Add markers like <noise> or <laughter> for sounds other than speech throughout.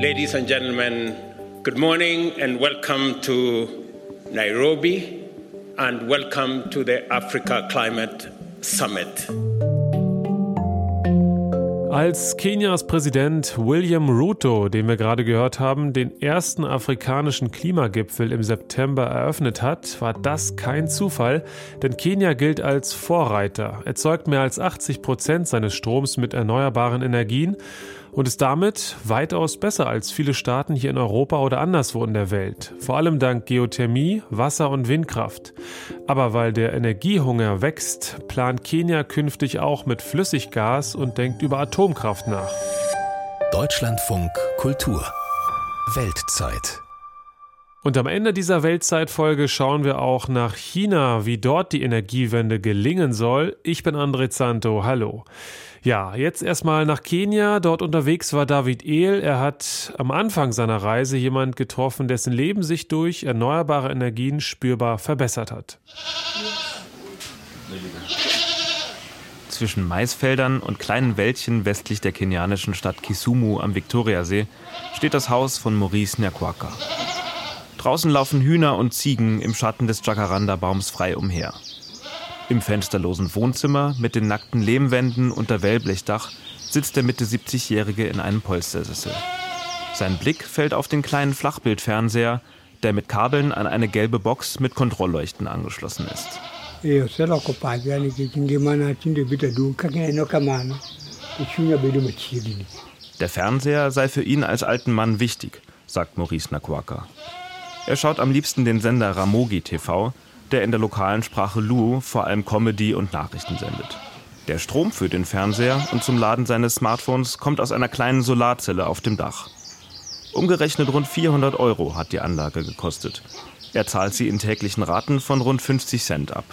Ladies and gentlemen, good morning and welcome to Nairobi and welcome to the Africa Climate Summit. Als Kenias Präsident William Ruto, den wir gerade gehört haben, den ersten afrikanischen Klimagipfel im September eröffnet hat, war das kein Zufall, denn Kenia gilt als Vorreiter, erzeugt mehr als 80 Prozent seines Stroms mit erneuerbaren Energien und ist damit weitaus besser als viele Staaten hier in Europa oder anderswo in der Welt. Vor allem dank Geothermie, Wasser- und Windkraft. Aber weil der Energiehunger wächst, plant Kenia künftig auch mit Flüssiggas und denkt über Atomkraft nach. Deutschlandfunk Kultur Weltzeit und am Ende dieser Weltzeitfolge schauen wir auch nach China, wie dort die Energiewende gelingen soll. Ich bin André Zanto, hallo. Ja, jetzt erstmal nach Kenia. Dort unterwegs war David Ehl. Er hat am Anfang seiner Reise jemand getroffen, dessen Leben sich durch erneuerbare Energien spürbar verbessert hat. Zwischen Maisfeldern und kleinen Wäldchen westlich der kenianischen Stadt Kisumu am Viktoriasee steht das Haus von Maurice Nyakwaka. Draußen laufen Hühner und Ziegen im Schatten des Jacaranda-Baums frei umher. Im fensterlosen Wohnzimmer mit den nackten Lehmwänden unter Wellblechdach sitzt der Mitte 70-Jährige in einem Polstersessel. Sein Blick fällt auf den kleinen Flachbildfernseher, der mit Kabeln an eine gelbe Box mit Kontrollleuchten angeschlossen ist. Der Fernseher sei für ihn als alten Mann wichtig, sagt Maurice Nakwaka. Er schaut am liebsten den Sender Ramogi TV, der in der lokalen Sprache Luo vor allem Comedy und Nachrichten sendet. Der Strom für den Fernseher und zum Laden seines Smartphones kommt aus einer kleinen Solarzelle auf dem Dach. Umgerechnet rund 400 Euro hat die Anlage gekostet. Er zahlt sie in täglichen Raten von rund 50 Cent ab.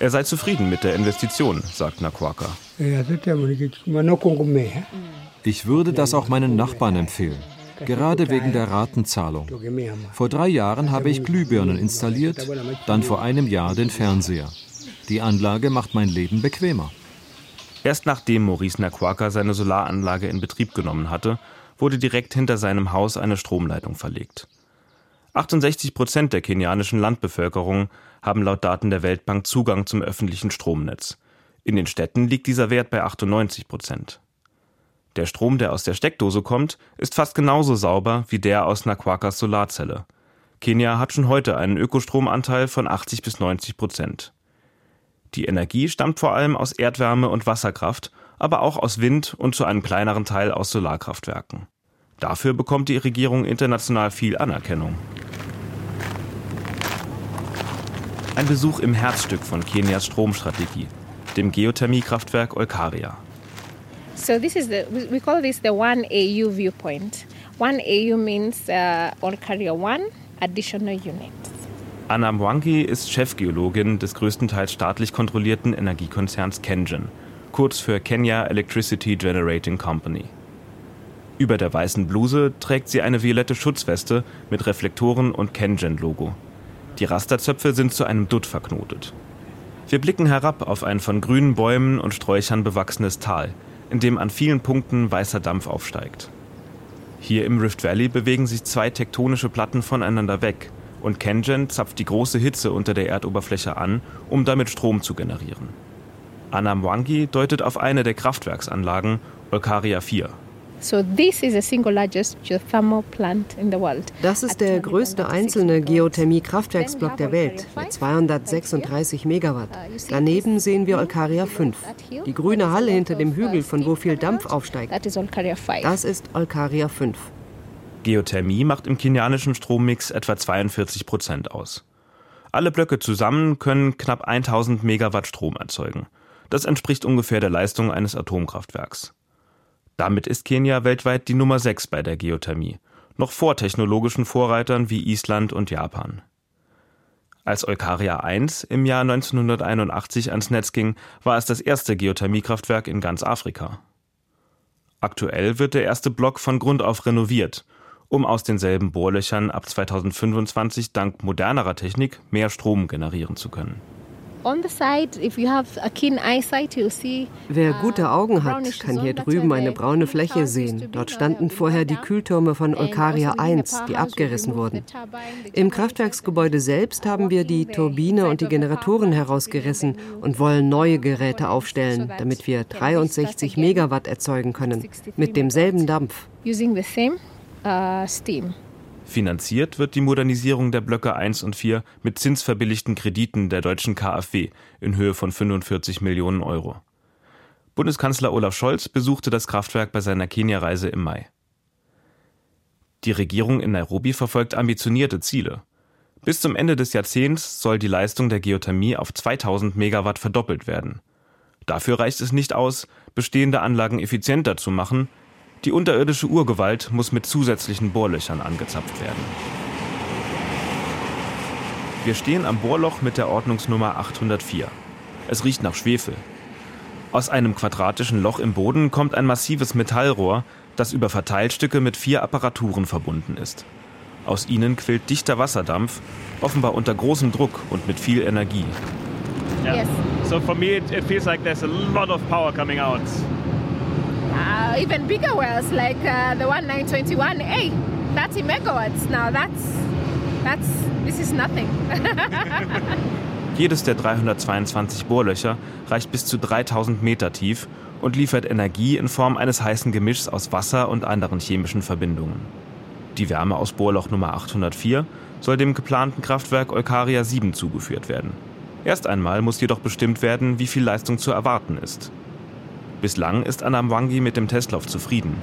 Er sei zufrieden mit der Investition, sagt Nakwaka. Ich würde das auch meinen Nachbarn empfehlen gerade wegen der Ratenzahlung. Vor drei Jahren habe ich Glühbirnen installiert, dann vor einem Jahr den Fernseher. Die Anlage macht mein Leben bequemer. Erst nachdem Maurice Nakwaka seine Solaranlage in Betrieb genommen hatte, wurde direkt hinter seinem Haus eine Stromleitung verlegt. 68 Prozent der kenianischen Landbevölkerung haben laut Daten der Weltbank Zugang zum öffentlichen Stromnetz. In den Städten liegt dieser Wert bei 98 Prozent. Der Strom, der aus der Steckdose kommt, ist fast genauso sauber wie der aus Nakwakas Solarzelle. Kenia hat schon heute einen Ökostromanteil von 80 bis 90 Prozent. Die Energie stammt vor allem aus Erdwärme und Wasserkraft, aber auch aus Wind und zu einem kleineren Teil aus Solarkraftwerken. Dafür bekommt die Regierung international viel Anerkennung. Ein Besuch im Herzstück von Kenias Stromstrategie, dem Geothermiekraftwerk Olkaria. So this is the we call this the one AU viewpoint. One AU means uh, on carrier one additional units. Anna Mwangi ist Chefgeologin des größtenteils staatlich kontrollierten Energiekonzerns Kengen, kurz für Kenya Electricity Generating Company. Über der weißen Bluse trägt sie eine violette Schutzweste mit Reflektoren und Kengen-Logo. Die Rasterzöpfe sind zu einem Dutt verknotet. Wir blicken herab auf ein von grünen Bäumen und Sträuchern bewachsenes Tal, in dem an vielen Punkten weißer Dampf aufsteigt. Hier im Rift Valley bewegen sich zwei tektonische Platten voneinander weg und Kengen zapft die große Hitze unter der Erdoberfläche an, um damit Strom zu generieren. Anamwangi deutet auf eine der Kraftwerksanlagen, Olkaria 4. Das ist der größte einzelne Geothermie-Kraftwerksblock der Welt mit 236 Megawatt. Daneben sehen wir Olkaria 5, die grüne Halle hinter dem Hügel, von wo viel Dampf aufsteigt. Das ist Olkaria 5. Geothermie macht im kenianischen Strommix etwa 42 Prozent aus. Alle Blöcke zusammen können knapp 1000 Megawatt Strom erzeugen. Das entspricht ungefähr der Leistung eines Atomkraftwerks. Damit ist Kenia weltweit die Nummer 6 bei der Geothermie, noch vor technologischen Vorreitern wie Island und Japan. Als Eukaria 1 im Jahr 1981 ans Netz ging, war es das erste Geothermiekraftwerk in ganz Afrika. Aktuell wird der erste Block von Grund auf renoviert, um aus denselben Bohrlöchern ab 2025 dank modernerer Technik mehr Strom generieren zu können. Wer gute Augen hat, kann hier drüben eine braune Fläche sehen. Dort standen vorher die Kühltürme von Olkaria 1, die abgerissen wurden. Im Kraftwerksgebäude selbst haben wir die Turbine und die Generatoren herausgerissen und wollen neue Geräte aufstellen, damit wir 63 Megawatt erzeugen können, mit demselben Dampf. Uh, Finanziert wird die Modernisierung der Blöcke 1 und 4 mit zinsverbilligten Krediten der deutschen KfW in Höhe von 45 Millionen Euro. Bundeskanzler Olaf Scholz besuchte das Kraftwerk bei seiner Kenia-Reise im Mai. Die Regierung in Nairobi verfolgt ambitionierte Ziele. Bis zum Ende des Jahrzehnts soll die Leistung der Geothermie auf 2000 Megawatt verdoppelt werden. Dafür reicht es nicht aus, bestehende Anlagen effizienter zu machen, die unterirdische Urgewalt muss mit zusätzlichen Bohrlöchern angezapft werden. Wir stehen am Bohrloch mit der Ordnungsnummer 804. Es riecht nach Schwefel. Aus einem quadratischen Loch im Boden kommt ein massives Metallrohr, das über Verteilstücke mit vier Apparaturen verbunden ist. Aus ihnen quillt dichter Wasserdampf, offenbar unter großem Druck und mit viel Energie. Yeah. Yes. So for me it, it feels like there's a lot of power coming out uh, even bigger wells like uh, the one 921. Hey, 30 megawatts. Now that's that's this is nothing. <laughs> Jedes der 322 Bohrlöcher reicht bis zu 3000 Meter tief und liefert Energie in Form eines heißen Gemischs aus Wasser und anderen chemischen Verbindungen. Die Wärme aus Bohrloch Nummer 804 soll dem geplanten Kraftwerk Olkaria 7 zugeführt werden. Erst einmal muss jedoch bestimmt werden, wie viel Leistung zu erwarten ist. Bislang ist Anamwangi mit dem Testlauf zufrieden.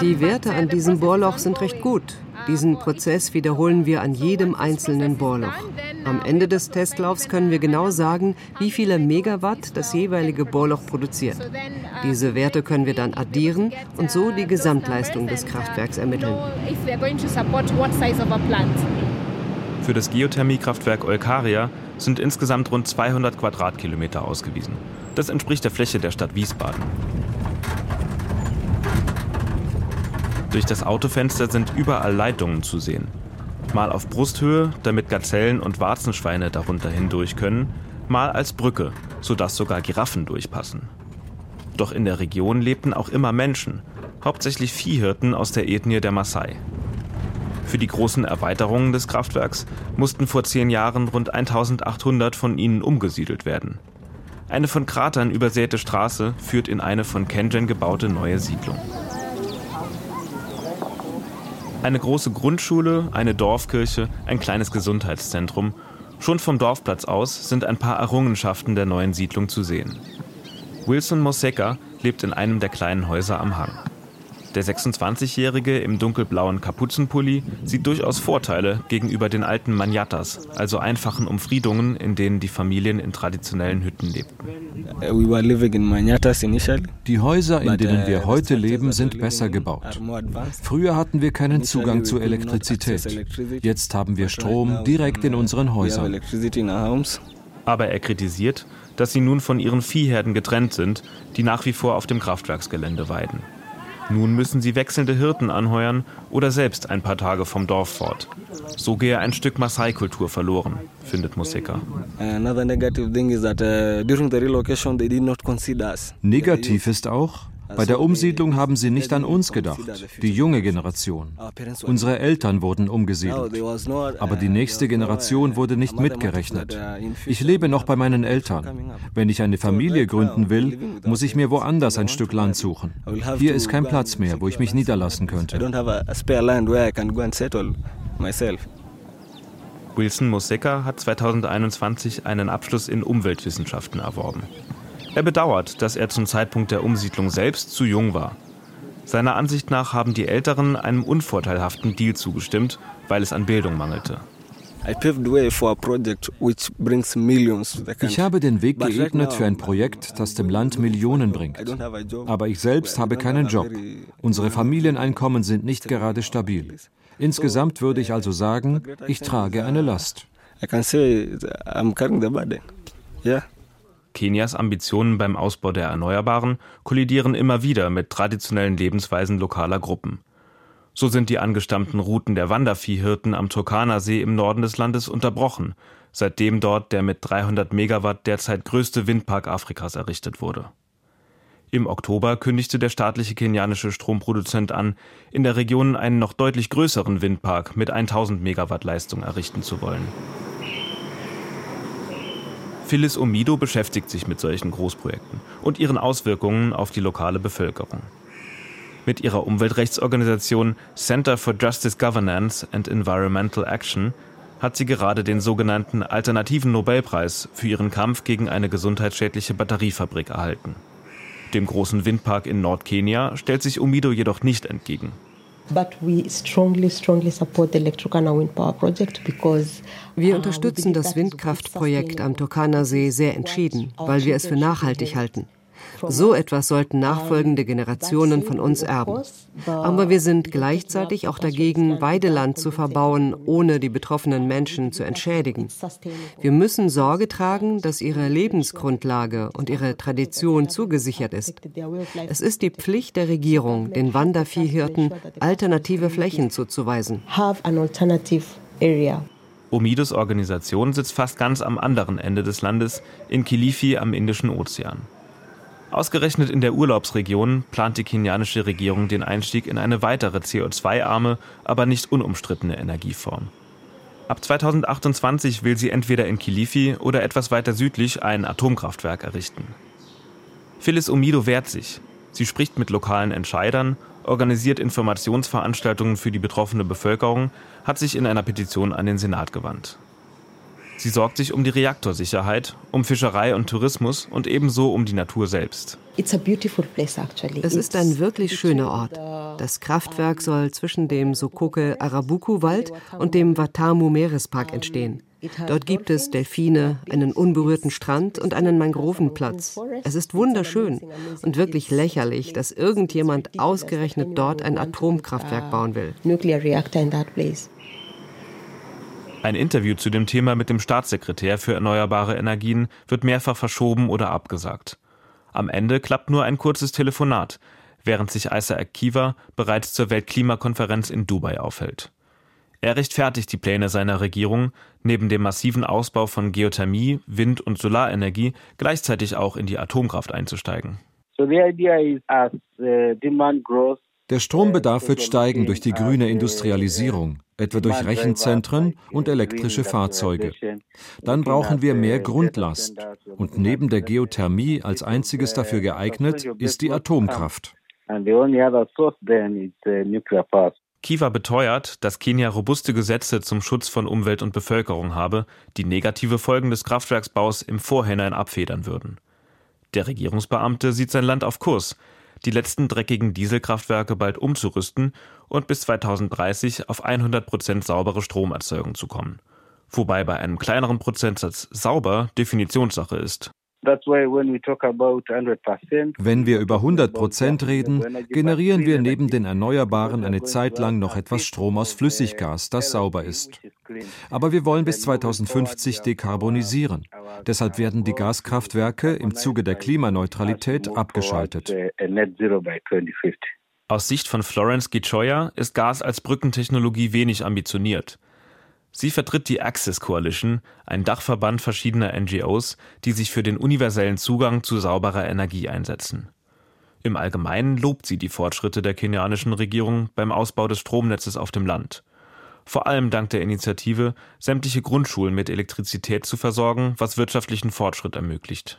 Die Werte an diesem Bohrloch sind recht gut. Diesen Prozess wiederholen wir an jedem einzelnen Bohrloch. Am Ende des Testlaufs können wir genau sagen, wie viele Megawatt das jeweilige Bohrloch produziert. Diese Werte können wir dann addieren und so die Gesamtleistung des Kraftwerks ermitteln. Für das Geothermiekraftwerk Olkaria sind insgesamt rund 200 Quadratkilometer ausgewiesen. Das entspricht der Fläche der Stadt Wiesbaden. Durch das Autofenster sind überall Leitungen zu sehen. Mal auf Brusthöhe, damit Gazellen und Warzenschweine darunter hindurch können, mal als Brücke, sodass sogar Giraffen durchpassen. Doch in der Region lebten auch immer Menschen, hauptsächlich Viehhirten aus der Ethnie der Maasai. Für die großen Erweiterungen des Kraftwerks mussten vor zehn Jahren rund 1800 von ihnen umgesiedelt werden. Eine von Kratern übersäte Straße führt in eine von Kenjen gebaute neue Siedlung. Eine große Grundschule, eine Dorfkirche, ein kleines Gesundheitszentrum. Schon vom Dorfplatz aus sind ein paar Errungenschaften der neuen Siedlung zu sehen. Wilson Moseka lebt in einem der kleinen Häuser am Hang. Der 26-Jährige im dunkelblauen Kapuzenpulli sieht durchaus Vorteile gegenüber den alten Manyatas, also einfachen Umfriedungen, in denen die Familien in traditionellen Hütten lebten. Die Häuser, in denen wir heute leben, sind besser gebaut. Früher hatten wir keinen Zugang zu Elektrizität. Jetzt haben wir Strom direkt in unseren Häusern. Aber er kritisiert, dass sie nun von ihren Viehherden getrennt sind, die nach wie vor auf dem Kraftwerksgelände weiden. Nun müssen sie wechselnde Hirten anheuern oder selbst ein paar Tage vom Dorf fort. So gehe ein Stück Maasai-Kultur verloren, findet Musika. Negativ ist auch, bei der Umsiedlung haben sie nicht an uns gedacht, die junge Generation. Unsere Eltern wurden umgesiedelt, aber die nächste Generation wurde nicht mitgerechnet. Ich lebe noch bei meinen Eltern. Wenn ich eine Familie gründen will, muss ich mir woanders ein Stück Land suchen. Hier ist kein Platz mehr, wo ich mich niederlassen könnte. Wilson Moseka hat 2021 einen Abschluss in Umweltwissenschaften erworben. Er bedauert, dass er zum Zeitpunkt der Umsiedlung selbst zu jung war. Seiner Ansicht nach haben die Älteren einem unvorteilhaften Deal zugestimmt, weil es an Bildung mangelte. Ich habe den Weg geebnet für ein Projekt, das dem Land Millionen bringt. Aber ich selbst habe keinen Job. Unsere Familieneinkommen sind nicht gerade stabil. Insgesamt würde ich also sagen, ich trage eine Last. Kenias Ambitionen beim Ausbau der Erneuerbaren kollidieren immer wieder mit traditionellen Lebensweisen lokaler Gruppen. So sind die angestammten Routen der Wanderviehhirten am Turkana-See im Norden des Landes unterbrochen, seitdem dort der mit 300 Megawatt derzeit größte Windpark Afrikas errichtet wurde. Im Oktober kündigte der staatliche kenianische Stromproduzent an, in der Region einen noch deutlich größeren Windpark mit 1000 Megawatt Leistung errichten zu wollen. Phyllis Omido beschäftigt sich mit solchen Großprojekten und ihren Auswirkungen auf die lokale Bevölkerung. Mit ihrer Umweltrechtsorganisation Center for Justice Governance and Environmental Action hat sie gerade den sogenannten Alternativen Nobelpreis für ihren Kampf gegen eine gesundheitsschädliche Batteriefabrik erhalten. Dem großen Windpark in Nordkenia stellt sich Umido jedoch nicht entgegen. Wir unterstützen das Windkraftprojekt am Turkana See sehr entschieden, weil wir es für nachhaltig halten. So etwas sollten nachfolgende Generationen von uns erben. Aber wir sind gleichzeitig auch dagegen, Weideland zu verbauen, ohne die betroffenen Menschen zu entschädigen. Wir müssen Sorge tragen, dass ihre Lebensgrundlage und ihre Tradition zugesichert ist. Es ist die Pflicht der Regierung, den Wanderviehhirten alternative Flächen zuzuweisen. Omidos Organisation sitzt fast ganz am anderen Ende des Landes, in Kilifi am Indischen Ozean. Ausgerechnet in der Urlaubsregion plant die kenianische Regierung den Einstieg in eine weitere CO2-arme, aber nicht unumstrittene Energieform. Ab 2028 will sie entweder in Kilifi oder etwas weiter südlich ein Atomkraftwerk errichten. Phyllis Omido wehrt sich. Sie spricht mit lokalen Entscheidern, organisiert Informationsveranstaltungen für die betroffene Bevölkerung, hat sich in einer Petition an den Senat gewandt. Sie sorgt sich um die Reaktorsicherheit, um Fischerei und Tourismus und ebenso um die Natur selbst. Es ist ein wirklich schöner Ort. Das Kraftwerk soll zwischen dem Sokoke Arabuku Wald und dem Watamu Meerespark entstehen. Dort gibt es Delfine, einen unberührten Strand und einen Mangrovenplatz. Es ist wunderschön und wirklich lächerlich, dass irgendjemand ausgerechnet dort ein Atomkraftwerk bauen will. Ein Interview zu dem Thema mit dem Staatssekretär für erneuerbare Energien wird mehrfach verschoben oder abgesagt. Am Ende klappt nur ein kurzes Telefonat, während sich Isaac Kiva bereits zur Weltklimakonferenz in Dubai aufhält. Er rechtfertigt die Pläne seiner Regierung, neben dem massiven Ausbau von Geothermie, Wind- und Solarenergie gleichzeitig auch in die Atomkraft einzusteigen. So the idea is as uh, demand grows, der Strombedarf wird steigen durch die grüne Industrialisierung, etwa durch Rechenzentren und elektrische Fahrzeuge. Dann brauchen wir mehr Grundlast. Und neben der Geothermie als einziges dafür geeignet ist die Atomkraft. Kiva beteuert, dass Kenia robuste Gesetze zum Schutz von Umwelt und Bevölkerung habe, die negative Folgen des Kraftwerksbaus im Vorhinein abfedern würden. Der Regierungsbeamte sieht sein Land auf Kurs, die letzten dreckigen Dieselkraftwerke bald umzurüsten und bis 2030 auf 100 Prozent saubere Stromerzeugung zu kommen. Wobei bei einem kleineren Prozentsatz sauber Definitionssache ist. Wenn wir über 100 Prozent reden, generieren wir neben den Erneuerbaren eine Zeit lang noch etwas Strom aus Flüssiggas, das sauber ist. Aber wir wollen bis 2050 dekarbonisieren. Deshalb werden die Gaskraftwerke im Zuge der Klimaneutralität abgeschaltet. Aus Sicht von Florence Gichoya ist Gas als Brückentechnologie wenig ambitioniert. Sie vertritt die Access Coalition, ein Dachverband verschiedener NGOs, die sich für den universellen Zugang zu sauberer Energie einsetzen. Im Allgemeinen lobt sie die Fortschritte der kenianischen Regierung beim Ausbau des Stromnetzes auf dem Land. Vor allem dank der Initiative, sämtliche Grundschulen mit Elektrizität zu versorgen, was wirtschaftlichen Fortschritt ermöglicht.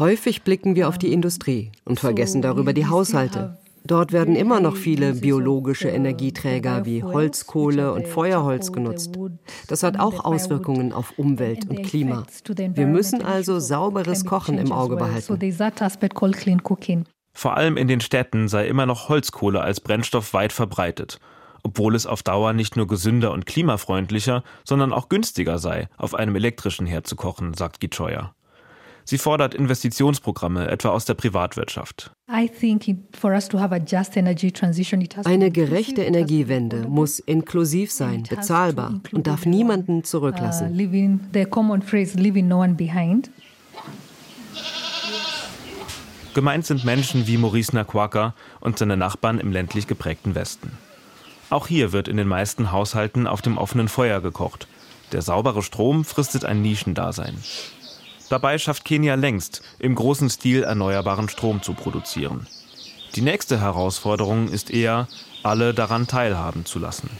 Häufig blicken wir auf die Industrie und vergessen darüber die Haushalte. Dort werden immer noch viele biologische Energieträger wie Holzkohle und Feuerholz genutzt. Das hat auch Auswirkungen auf Umwelt und Klima. Wir müssen also sauberes Kochen im Auge behalten. Vor allem in den Städten sei immer noch Holzkohle als Brennstoff weit verbreitet, obwohl es auf Dauer nicht nur gesünder und klimafreundlicher, sondern auch günstiger sei, auf einem elektrischen Herd zu kochen, sagt Gichoya. Sie fordert Investitionsprogramme, etwa aus der Privatwirtschaft. Eine gerechte Energiewende muss inklusiv sein, bezahlbar und darf niemanden zurücklassen. Uh, Gemeint sind Menschen wie Maurice Nakwaka und seine Nachbarn im ländlich geprägten Westen. Auch hier wird in den meisten Haushalten auf dem offenen Feuer gekocht. Der saubere Strom fristet ein Nischendasein. Dabei schafft Kenia längst, im großen Stil erneuerbaren Strom zu produzieren. Die nächste Herausforderung ist eher, alle daran teilhaben zu lassen.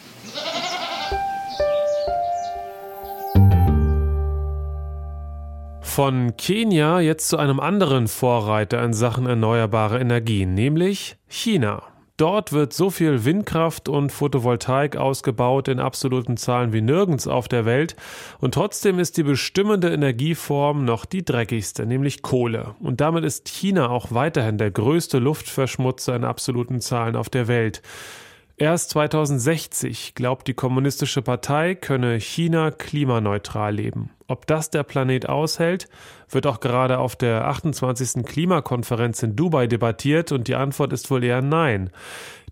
Von Kenia jetzt zu einem anderen Vorreiter in Sachen erneuerbare Energien, nämlich China. Dort wird so viel Windkraft und Photovoltaik ausgebaut in absoluten Zahlen wie nirgends auf der Welt. Und trotzdem ist die bestimmende Energieform noch die dreckigste, nämlich Kohle. Und damit ist China auch weiterhin der größte Luftverschmutzer in absoluten Zahlen auf der Welt. Erst 2060 glaubt die Kommunistische Partei, könne China klimaneutral leben. Ob das der Planet aushält, wird auch gerade auf der 28. Klimakonferenz in Dubai debattiert und die Antwort ist wohl eher nein.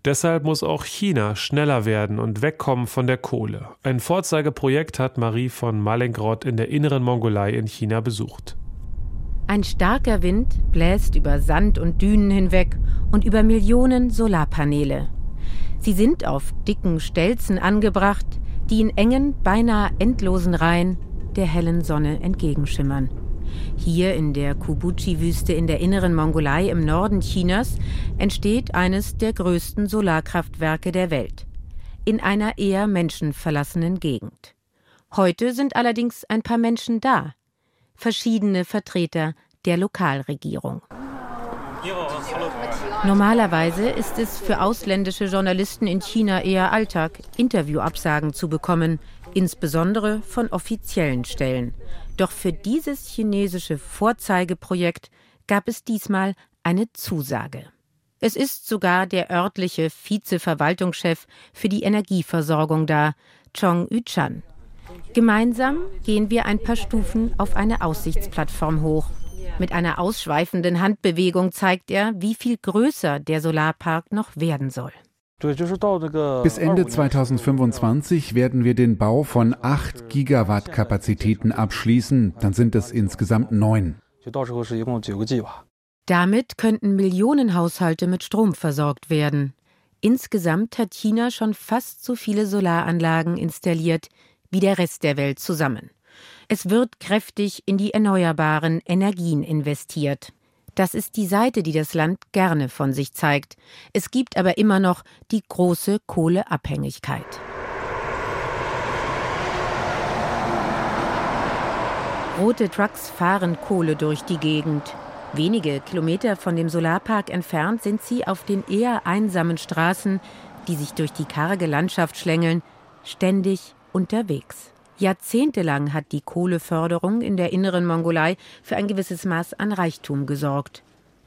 Deshalb muss auch China schneller werden und wegkommen von der Kohle. Ein Vorzeigeprojekt hat Marie von Malengrod in der inneren Mongolei in China besucht. Ein starker Wind bläst über Sand und Dünen hinweg und über Millionen Solarpaneele. Sie sind auf dicken Stelzen angebracht, die in engen, beinahe endlosen Reihen der hellen Sonne entgegenschimmern. Hier in der Kubuchi-Wüste in der inneren Mongolei im Norden Chinas entsteht eines der größten Solarkraftwerke der Welt. In einer eher menschenverlassenen Gegend. Heute sind allerdings ein paar Menschen da. Verschiedene Vertreter der Lokalregierung. Normalerweise ist es für ausländische Journalisten in China eher Alltag, Interviewabsagen zu bekommen, insbesondere von offiziellen Stellen. Doch für dieses chinesische Vorzeigeprojekt gab es diesmal eine Zusage. Es ist sogar der örtliche Vizeverwaltungschef für die Energieversorgung da, Chong Yuchan. Gemeinsam gehen wir ein paar Stufen auf eine Aussichtsplattform hoch. Mit einer ausschweifenden Handbewegung zeigt er, wie viel größer der Solarpark noch werden soll. Bis Ende 2025 werden wir den Bau von 8 Gigawatt Kapazitäten abschließen, dann sind es insgesamt neun. Damit könnten Millionen Haushalte mit Strom versorgt werden. Insgesamt hat China schon fast so viele Solaranlagen installiert wie der Rest der Welt zusammen. Es wird kräftig in die erneuerbaren Energien investiert. Das ist die Seite, die das Land gerne von sich zeigt. Es gibt aber immer noch die große Kohleabhängigkeit. Rote Trucks fahren Kohle durch die Gegend. Wenige Kilometer von dem Solarpark entfernt sind sie auf den eher einsamen Straßen, die sich durch die karge Landschaft schlängeln, ständig unterwegs. Jahrzehntelang hat die Kohleförderung in der inneren Mongolei für ein gewisses Maß an Reichtum gesorgt.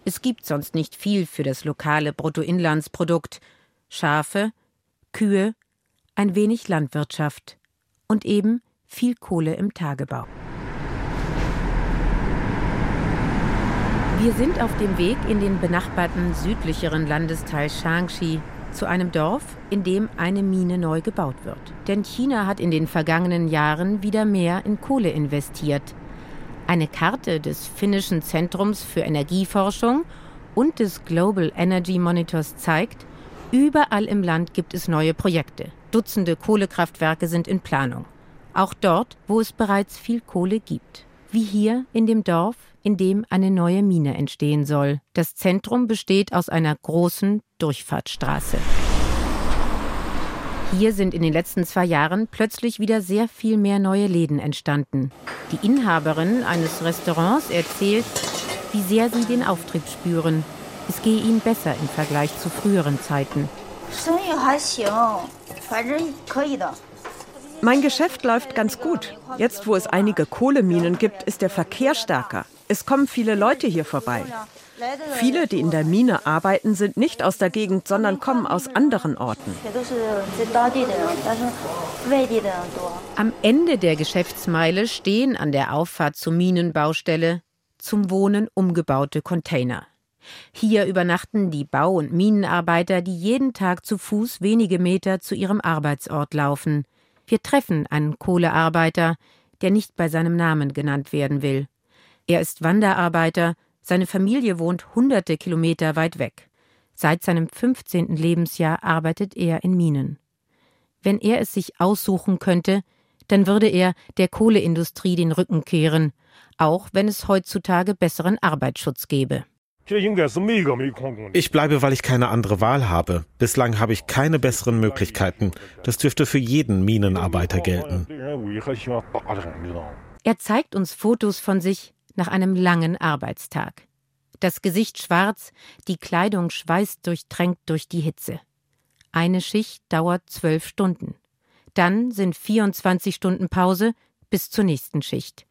Es gibt sonst nicht viel für das lokale Bruttoinlandsprodukt. Schafe, Kühe, ein wenig Landwirtschaft und eben viel Kohle im Tagebau. Wir sind auf dem Weg in den benachbarten südlicheren Landesteil Shangxi, zu einem Dorf, in dem eine Mine neu gebaut wird. Denn China hat in den vergangenen Jahren wieder mehr in Kohle investiert. Eine Karte des finnischen Zentrums für Energieforschung und des Global Energy Monitors zeigt, überall im Land gibt es neue Projekte. Dutzende Kohlekraftwerke sind in Planung. Auch dort, wo es bereits viel Kohle gibt. Wie hier in dem Dorf, in dem eine neue Mine entstehen soll. Das Zentrum besteht aus einer großen Durchfahrtsstraße. Hier sind in den letzten zwei Jahren plötzlich wieder sehr viel mehr neue Läden entstanden. Die Inhaberin eines Restaurants erzählt, wie sehr sie den Auftrieb spüren. Es gehe ihnen besser im Vergleich zu früheren Zeiten. Mein Geschäft läuft ganz gut. Jetzt, wo es einige Kohleminen gibt, ist der Verkehr stärker. Es kommen viele Leute hier vorbei. Viele, die in der Mine arbeiten, sind nicht aus der Gegend, sondern kommen aus anderen Orten. Am Ende der Geschäftsmeile stehen an der Auffahrt zur Minenbaustelle zum Wohnen umgebaute Container. Hier übernachten die Bau- und Minenarbeiter, die jeden Tag zu Fuß wenige Meter zu ihrem Arbeitsort laufen. Wir treffen einen Kohlearbeiter, der nicht bei seinem Namen genannt werden will. Er ist Wanderarbeiter, seine Familie wohnt hunderte Kilometer weit weg. Seit seinem 15. Lebensjahr arbeitet er in Minen. Wenn er es sich aussuchen könnte, dann würde er der Kohleindustrie den Rücken kehren, auch wenn es heutzutage besseren Arbeitsschutz gäbe. Ich bleibe, weil ich keine andere Wahl habe. Bislang habe ich keine besseren Möglichkeiten. Das dürfte für jeden Minenarbeiter gelten. Er zeigt uns Fotos von sich nach einem langen Arbeitstag. Das Gesicht schwarz, die Kleidung schweißt durchtränkt durch die Hitze. Eine Schicht dauert zwölf Stunden. Dann sind 24 Stunden Pause bis zur nächsten Schicht.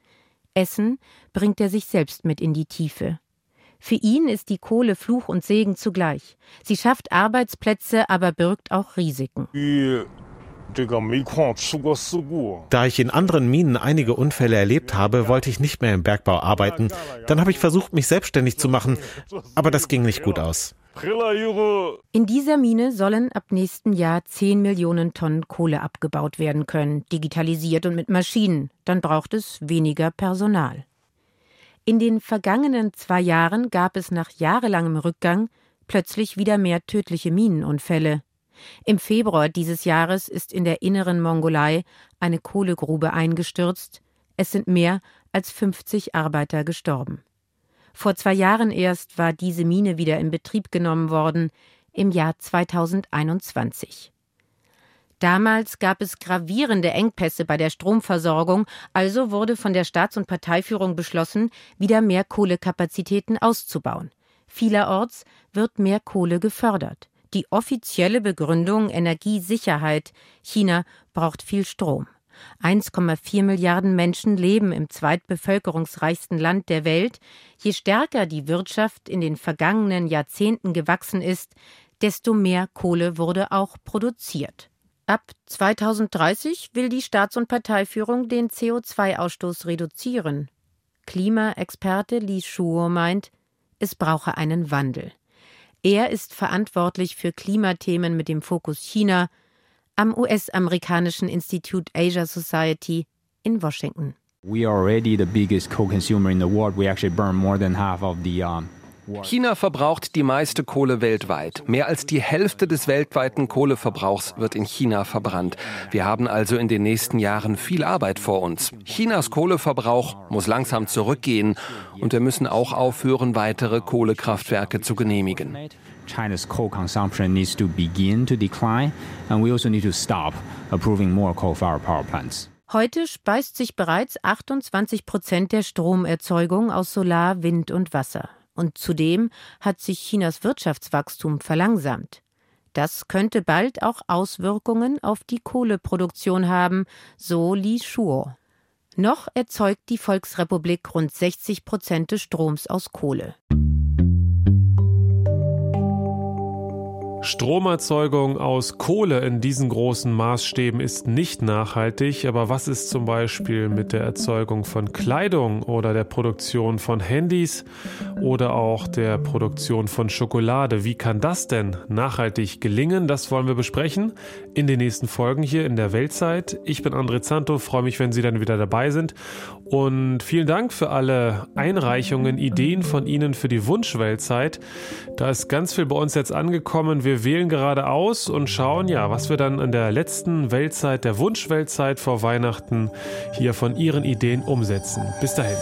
Essen bringt er sich selbst mit in die Tiefe. Für ihn ist die Kohle Fluch und Segen zugleich. Sie schafft Arbeitsplätze, aber birgt auch Risiken. Da ich in anderen Minen einige Unfälle erlebt habe, wollte ich nicht mehr im Bergbau arbeiten. Dann habe ich versucht, mich selbstständig zu machen, aber das ging nicht gut aus. In dieser Mine sollen ab nächsten Jahr 10 Millionen Tonnen Kohle abgebaut werden können, digitalisiert und mit Maschinen. Dann braucht es weniger Personal. In den vergangenen zwei Jahren gab es nach jahrelangem Rückgang plötzlich wieder mehr tödliche Minenunfälle. Im Februar dieses Jahres ist in der inneren Mongolei eine Kohlegrube eingestürzt. Es sind mehr als 50 Arbeiter gestorben. Vor zwei Jahren erst war diese Mine wieder in Betrieb genommen worden, im Jahr 2021. Damals gab es gravierende Engpässe bei der Stromversorgung, also wurde von der Staats- und Parteiführung beschlossen, wieder mehr Kohlekapazitäten auszubauen. Vielerorts wird mehr Kohle gefördert. Die offizielle Begründung Energiesicherheit. China braucht viel Strom. 1,4 Milliarden Menschen leben im zweitbevölkerungsreichsten Land der Welt. Je stärker die Wirtschaft in den vergangenen Jahrzehnten gewachsen ist, desto mehr Kohle wurde auch produziert. Ab 2030 will die Staats- und Parteiführung den CO2-Ausstoß reduzieren. Klimaexperte Li Shuo meint, es brauche einen Wandel. Er ist verantwortlich für Klimathemen mit dem Fokus China am US-amerikanischen Institut Asia Society in Washington. We are already the biggest coal consumer in the world. We actually burn more than half of the um China verbraucht die meiste Kohle weltweit. Mehr als die Hälfte des weltweiten Kohleverbrauchs wird in China verbrannt. Wir haben also in den nächsten Jahren viel Arbeit vor uns. Chinas Kohleverbrauch muss langsam zurückgehen und wir müssen auch aufhören, weitere Kohlekraftwerke zu genehmigen. China's coal consumption needs to begin to decline and we also need to stop approving more coal-fired power plants. Heute speist sich bereits 28 Prozent der Stromerzeugung aus Solar, Wind und Wasser. Und zudem hat sich Chinas Wirtschaftswachstum verlangsamt. Das könnte bald auch Auswirkungen auf die Kohleproduktion haben, so Li Shuo. Noch erzeugt die Volksrepublik rund 60 Prozent des Stroms aus Kohle. Stromerzeugung aus Kohle in diesen großen Maßstäben ist nicht nachhaltig, aber was ist zum Beispiel mit der Erzeugung von Kleidung oder der Produktion von Handys oder auch der Produktion von Schokolade? Wie kann das denn nachhaltig gelingen? Das wollen wir besprechen in den nächsten Folgen hier in der Weltzeit. Ich bin André Zanto, freue mich, wenn Sie dann wieder dabei sind und vielen Dank für alle Einreichungen, Ideen von Ihnen für die Wunschweltzeit. Da ist ganz viel bei uns jetzt angekommen. Wir wählen gerade aus und schauen, ja, was wir dann in der letzten Weltzeit, der Wunschweltzeit vor Weihnachten hier von Ihren Ideen umsetzen. Bis dahin.